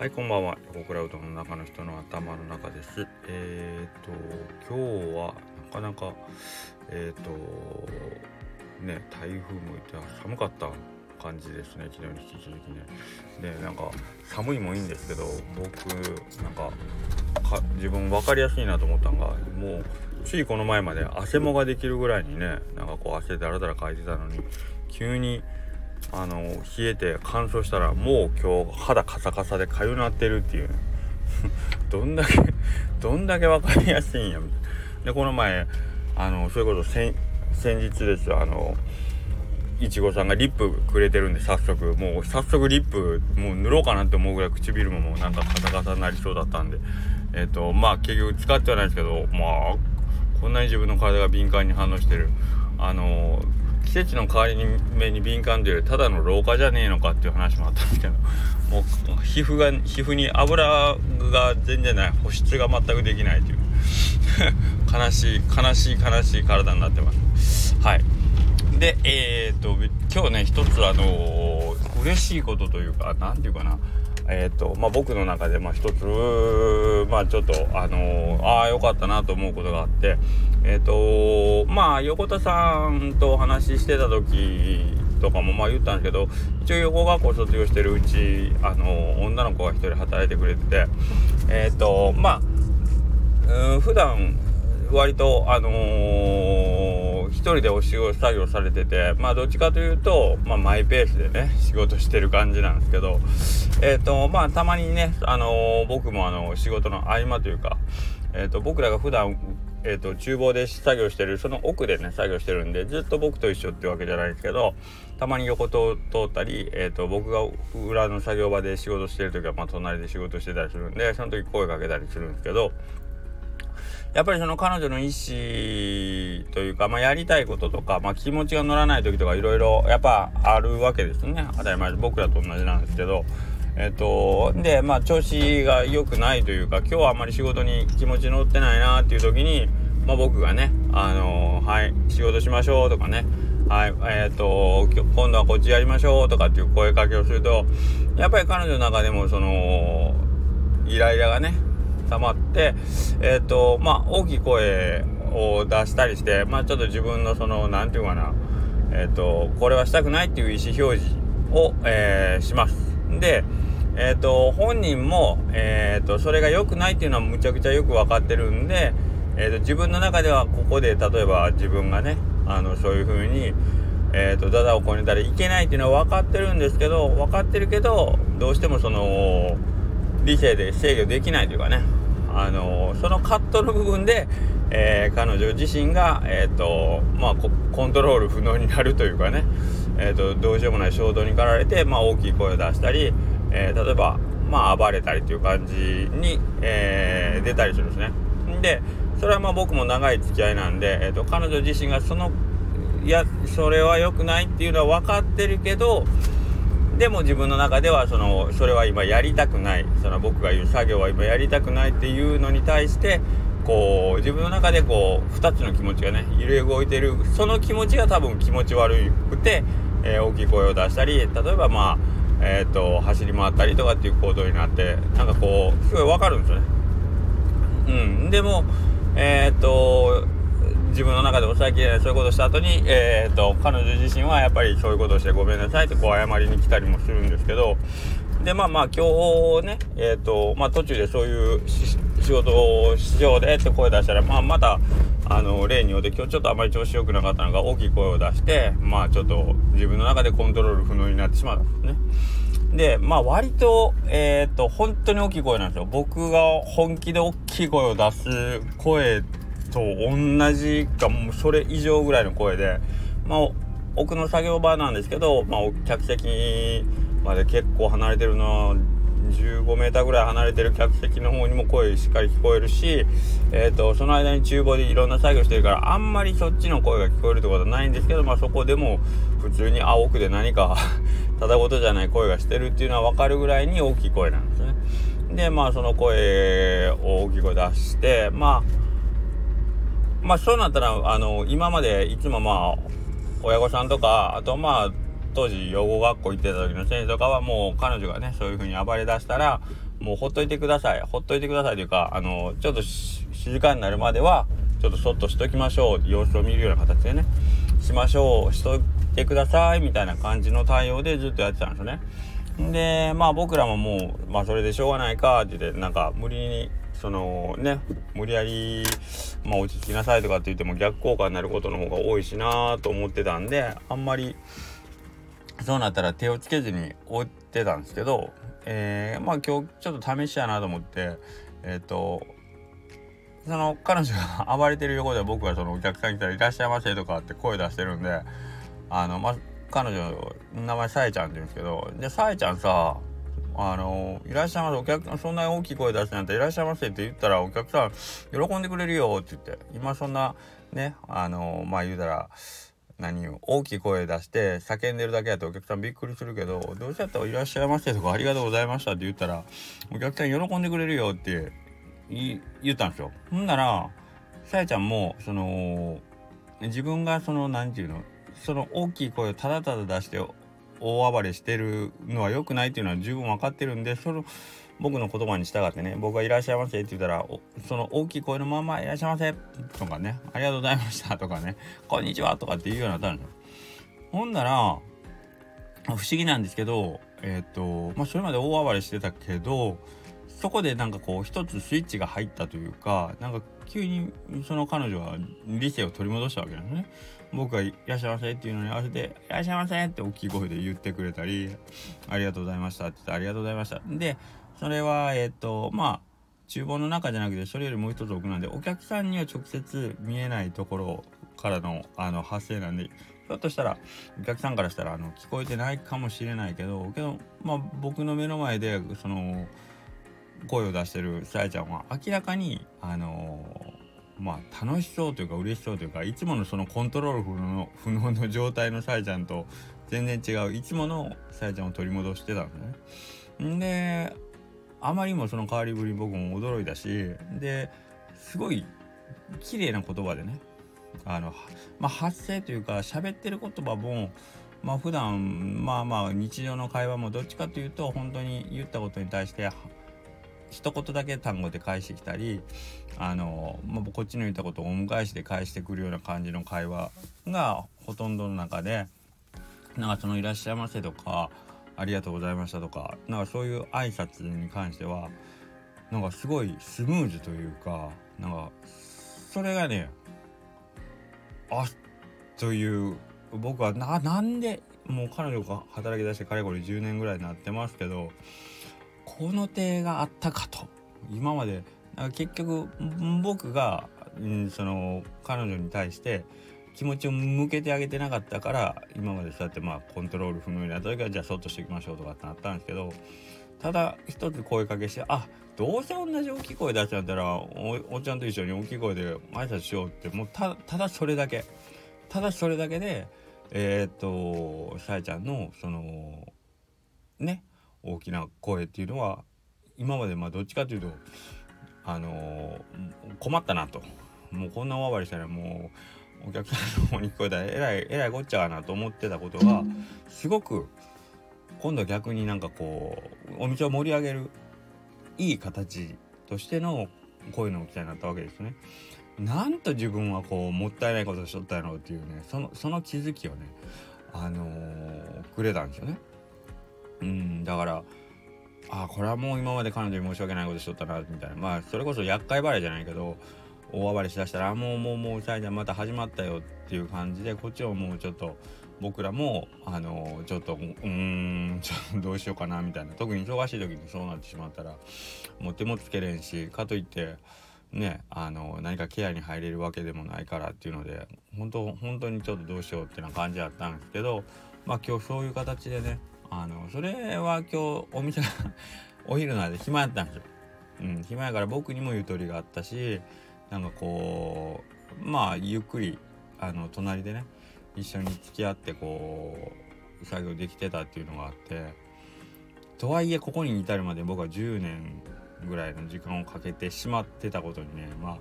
はいこんばんは。横倉うどんの中の人の頭の中です。えっ、ー、と今日はなかなかえっ、ー、とね台風もいて寒かった感じですね。昨日に引き続きね。でなんか寒いもいいんですけど僕なんか自分分かりやすいなと思ったのがもうついこの前まで汗もができるぐらいにねなんかこう汗だらだらかいてたのに急にあの冷えて乾燥したらもう今日肌カサカサでかゆなってるっていう。どんだけどんだけ分かりやすいんや。みたいなでこの前あのそれこそ先日ですよあのいちごさんがリップくれてるんで早速。もう早速リップもう塗ろうかなって思うぐらい唇ももうなんかカサカサになりそうだったんで。えっ、ー、とまあ結局使ってはないですけどまあこんなに自分の体が敏感に反応してる。あの季節の変わり目に敏感というただの老化じゃねえのかっていう話もあったんですけどもう皮膚が皮膚に油が全然ない保湿が全くできないという。悲しい悲しい悲しい体になってます。はい。でえー、っと今日ね一つあのー、嬉しいことというか何て言うかな。えーとまあ、僕の中でまあ一つまあちょっとあのー、ああよかったなと思うことがあってえっ、ー、とまあ横田さんとお話ししてた時とかもまあ言ったんですけど一応横学校卒業してるうちあのー、女の子が一人働いてくれててえっ、とまあうん普段割とあのー、人でお仕事作業されててまあどっちかというと、まあ、マイペースでね仕事してる感じなんですけどえっ、ー、とまあたまにね、あのー、僕もあの仕事の合間というか、えーと、僕らが普段えーと、厨房で作業してるその奥でね作業してるんでずっと僕と一緒ってわけじゃないですけどたまに横通ったり、えーと僕が裏の作業場で仕事してる時は、まあ、隣で仕事してたりするんでその時声かけたりするんですけどやっぱりその彼女の意思というか、まあ、やりたいこととか、まあ、気持ちが乗らない時とかいろいろやっぱあるわけですね当たり前僕らと同じなんですけど。えっと、でまあ調子が良くないというか今日はあんまり仕事に気持ち乗ってないなっていう時に、まあ、僕がね「あのー、はい仕事しましょう」とかね「はいえっ、と今度はこっちやりましょう」とかっていう声かけをするとやっぱり彼女の中でもそのイライラがね溜まってえっ、ー、とまあ大きい声を出したりしてまあちょっと自分のその何て言うかなえっ、ー、とこれはしたくないっていう意思表示を、えー、します。でえっ、と本人も、えっとそれが良くないっていうのはむちゃくちゃよく分かってるんで、えーと、自分の中ではここで例えば自分がねあのそういう風にえーと、ダダをこねたらいけないっていうのは分かってるんですけど分かってるけどどうしてもその理性で制御できないというかねあのそのカットの部分で、えー、彼女自身が、えーとまあ、コントロール不能になるというかね、えーと、どうしようもない衝動に駆られて、まあ、大きい声を出したり、えー、例えば、まあ、暴れたりという感じに、えー、出たりするんですね。でそれはまあ僕も長い付き合いなんで、えーと、彼女自身がそのいやそれは良くないっていうのは分かってるけどでも自分の中ではそのそれは今やりたくない。その僕が言う作業は今やりたくないっていうのに対してこう自分の中でこう2つの気持ちがね揺れ動いてる。その気持ちが多分気持ち悪くて、えー、大きい声を出したり例えばまあえーと、走り回ったりとかっていう行動になってなんかこうすごい分かるんですよね。うん、でもえっ、ー、と自分の中で抑えきそういうことした後に、えーと、彼女自身はやっぱりそういうことをしてごめんなさいってこう謝りに来たりもするんですけどでまあまあ今日ねえっ、ー、とまあ途中でそういう仕事をしようでって声出したら、まあ、またあの例によって今日ちょっとあまり調子良くなかったのが大きい声を出してまあちょっと自分の中でコントロール不能になってしまったんですね。でまあ割とえっ、ー、と本当に大きい声なんですよ。僕が本気で大きい声を出す声と同じかもうそれ以上ぐらいの声でまあ奥の作業場なんですけど、まあ、客席まで結構離れてるの15 m ぐらい離れてる客席の方にも声しっかり聞こえるし、えーと、その間に厨房でいろんな作業してるからあんまりそっちの声が聞こえるってことはないんですけど、まあ、そこでも普通にあ奥で何か ただ事じゃない声がしてるっていうのは分かるぐらいに大きい声なんですね。でまあその声を大きい声出してまあまあそうなったらあの今までいつもまあ親御さんとかあとまあ当時養護学校行ってた時の先生とかはもう彼女がねそういう風に暴れ出したらもうほっといてくださいほっといてくださいというかあのちょっと静かになるまではちょっとそっとしときましょう様子を見るような形でねしましょうしといてくださいみたいな感じの対応でずっとやってたんですよね。でまあ僕らももう、まあ、それでしょうがないかって言ってなんか無理にそのね無理やり、まあ、落ち着きなさいとかって言っても逆効果になることの方が多いしなと思ってたんであんまりそうなったら手をつけずに置いてたんですけど、えー、まあ今日ちょっと試しやなと思ってえっ、ー、とその彼女が暴れてる横で僕がそのお客さん来たら「いらっしゃいませ」とかって声出してるんであのまあ彼女の名前さえちゃんって言うんですけど「でさえちゃんさあのいらっしゃいませお客さんそんな大きい声出してなんていらっしゃいませって言ったらお客さん喜んでくれるよって言って今そんなねあのまあ言うたら何を大きい声出して叫んでるだけやとお客さんびっくりするけどどうしちゃったらいらっしゃいませとかありがとうございましたって言ったらお客さん喜んでくれるよって言ったんですよ。ほんならさやちゃんもその自分がその何て言うのその大きい声をただただ出して大暴れしてるのは良くないっていうのは十分分かってるんでその僕の言葉に従ってね僕が「いらっしゃいませ」って言ったらその大きい声のまま「いらっしゃいませ」とかね「ありがとうございました」とかね「こんにちは」とかって言うようになったんですよ。ほんなら不思議なんですけどえっ、とまあそれまで大暴れしてたけどそこでなんかこう一つスイッチが入ったというかなんか急にその彼女は理性を取り戻したわけですね。僕が「いらっしゃいませ」っていうのに合わせて「いらっしゃいませ」って大きい声で言ってくれたり「ありがとうございました」って言って「ありがとうございました」でそれはえっ、とまあ厨房の中じゃなくてそれよりもう一つ奥なんでお客さんには直接見えないところからのあの発生なんでひょっとしたらお客さんからしたらあの聞こえてないかもしれないけどけどまあ僕の目の前でその声を出してるさやちゃんは明らかにあのー、まあ楽しそうというか嬉しそうというかいつものそのコントロール不能不能の状態のさやちゃんと全然違ういつものさやちゃんを取り戻してたんですね。んであまりにもその変わりぶり僕も驚いたしですごい綺麗な言葉でねあの、まあ、発声というか喋ってる言葉もまあ普段まあまあ日常の会話もどっちかというと本当に言ったことに対して一言だけ単語で返してきたりあの、まあ、こっちの言ったことをお迎えして返してくるような感じの会話がほとんどの中でなんかその「いらっしゃいませ」とか「ありがとうございました」とかなんかそういう挨拶に関してはなんかすごいスムーズというかなんかそれがねあっという僕はななんでもう彼女が働き出してかれこれ10年ぐらいになってますけどこの手があったかと。今まで結局僕が、うん、その彼女に対して気持ちを向けてあげてなかったから今までそうやってまあコントロール不能になった時はじゃあそっとしていきましょうとかってなったんですけどただ一つ声かけしてあどうせ同じ大きい声出しちゃったらおおちゃんと一緒に大きい声で挨拶しようってもうただそれだけ。ただそれだけでえー、っとさえちゃんのそのね大きな声っていうのは今までまあどっちかというとあのー、困ったなともうこんな大暴れしたらもうお客さんの方に聞こえたらえらいえらいこっちゃなと思ってたことがすごく今度は逆になんかこうお店を盛り上げるいい形としての声の大きさになったわけですね。なんと自分はこうもったいないことしとったやろうっていうねそのその気づきをねあのー、くれたんですよね。うんだからあこれはもう今まで彼女に申し訳ないことしとったなみたいな。まあそれこそ厄介払いじゃないけど大暴れしだしたらもうもうもうサイちゃんまた始まったよっていう感じでこっちをもうちょっと僕らもあのちょっとうーんちょどうしようかなみたいな特に忙しい時にそうなってしまったらもう手もつけれんしかといってねあの何かケアに入れるわけでもないからっていうので本当本当にちょっとどうしようってな感じだったんですけどまあ今日そういう形でねあのそれは今日お店が お昼の間暇やったんですよ。うん、暇やから僕にもゆとりがあったしなんかこうまあゆっくりあの隣でね一緒に付き合ってこう作業できてたっていうのがあってとはいえここに至るまで僕は10年ぐらいの時間をかけてしまってたことにねま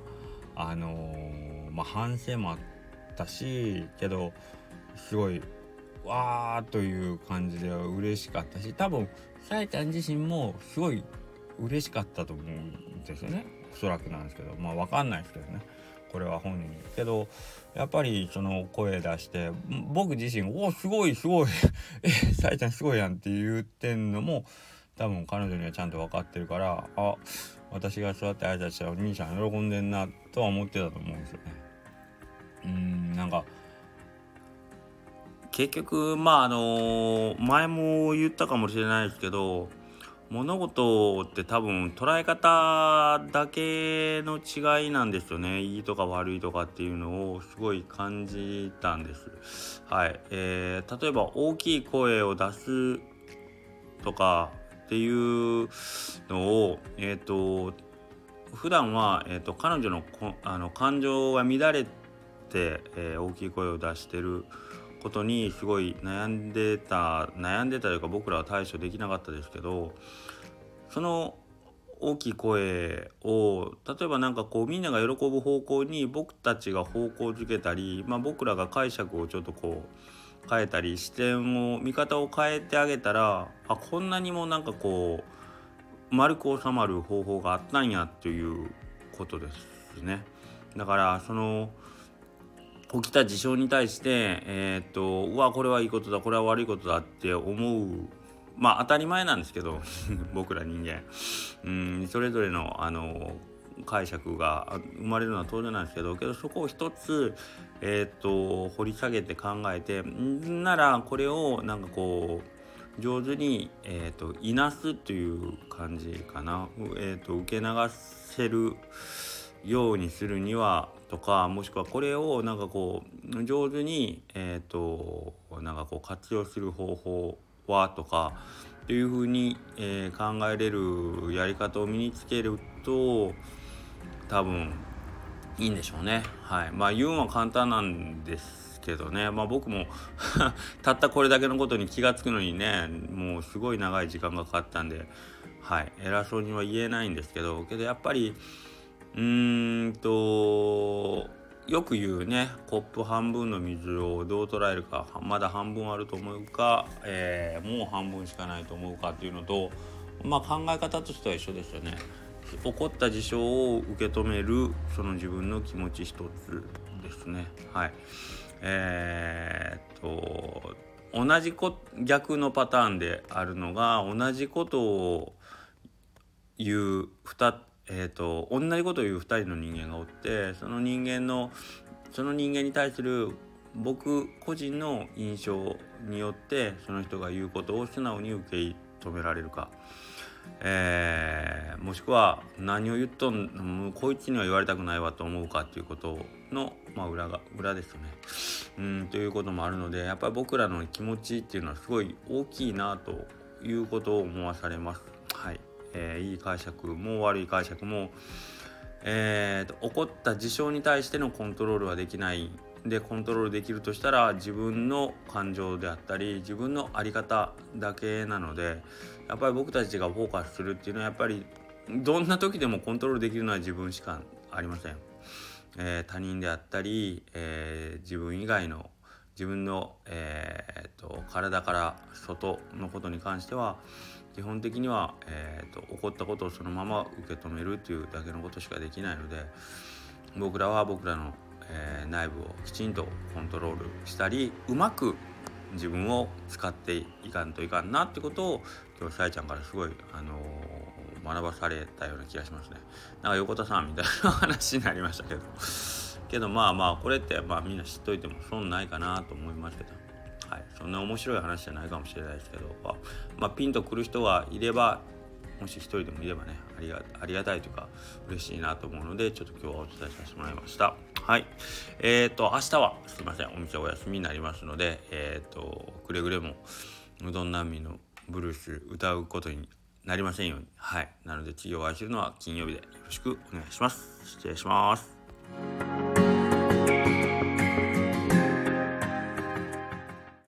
ああのー、まあ反省もあったしけどすごいわーという感じでは嬉しかったし多分さえちゃん自身もすごい嬉しかったと思うんですよね。おそらくなんですけど。まあ分かんないですけどね。これは本人けどやっぱりその声出して僕自身「おすごいすごい。えさえちゃんすごいやん」って言ってんのも多分彼女にはちゃんと分かってるからあ私がそうやって挨拶したらお兄さん喜んでんなとは思ってたと思うんですよね。うんなんか結局まああの前も言ったかもしれないですけど物事って多分捉え方だけの違いなんですよねいいとか悪いとかっていうのをすごい感じたんです。はいえー、例えば大きい声を出すとかっていうのをえっ、ー、と普段は、えーと、彼女のあの感情が乱れて、えー、大きい声を出してることにすごい悩んでた悩んでたというか僕らは対処できなかったですけどその大きい声を例えば何かこうみんなが喜ぶ方向に僕たちが方向づけたり、まあ、僕らが解釈をちょっとこう変えたり視点を見方を変えてあげたらあこんなにもなんかこう丸く収まる方法があったんやっていうことですね。だからその起きた事象に対して、えー、っとうわこれはいいことだこれは悪いことだって思う。まあ当たり前なんですけど 僕ら人間。うんそれぞれのあの解釈が生まれるのは当然なんですけどけどそこを一つ、えー、っと掘り下げて考えてならこれをなんかこう上手に、えーと、いなすという感じかな、えーと受け流せるようにするにはとかもしくはこれをなんかこう上手にえっ、ー、となんかこう活用する方法はとかっていうふうに、えー、考えれるやり方を身につけると多分いいんでしょうね。はい、まあ言うのは簡単なんですけどね、まあ、僕も たったこれだけのことに気が付くのにねもうすごい長い時間がかかったんで、はい、偉そうには言えないんですけどけどやっぱりうーんとよく言うねコップ半分の水をどう捉えるかまだ半分あると思うか、えー、もう半分しかないと思うかっていうのとまあ考え方としては一緒ですよね。起こった事象を受け止めるその自分の気持ち一つですね。はい。えー、っと同じこ逆のパターンであるのが同じことを言う2えーと、同じことを言う2人の人間がおってその人間のその人間に対する僕個人の印象によってその人が言うことを素直に受け止められるか、えー、もしくは何を言っとんこいつには言われたくないわと思うかっていうことの、まあ、裏が裏ですね。うんということもあるのでやっぱり僕らの気持ちっていうのはすごい大きいなということを思わされます。はいえー、いい解釈も悪い解釈も、えー、起こった事象に対してのコントロールはできないでコントロールできるとしたら自分の感情であったり自分の在り方だけなのでやっぱり僕たちがフォーカスするっていうのはやっぱりどんな時でもコントロールできるのは自分しかありません。えー、他人であったり、えー、自分以外の自分の、えーと体から外のことに関しては基本的には、えーと、起こったことをそのまま受け止めるというだけのことしかできないので僕らは僕らの、えー、内部をきちんとコントロールしたりうまく自分を使っていかんといかんなってことを今日さえちゃんからすごい、あのー、学ばされたような気がしますね。なんか横田さんみたいな話になりましたけどけどまあまあこれってまあみんな知っといても損ないかなと思いますけど。そんな面白い話じゃないかもしれないですけど、まあ、ピンとくる人がいればもし一人でもいればねありがありがたいというか嬉しいなと思うのでちょっと今日はお伝えさせてもらいました。はい。えっ、ー、と明日はすいませんお店お休みになりますのでえっ、ー、とくれぐれもうどん難民のブルース歌うことになりませんように。はい。なので次お会いするのは金曜日でよろしくお願いします。失礼します。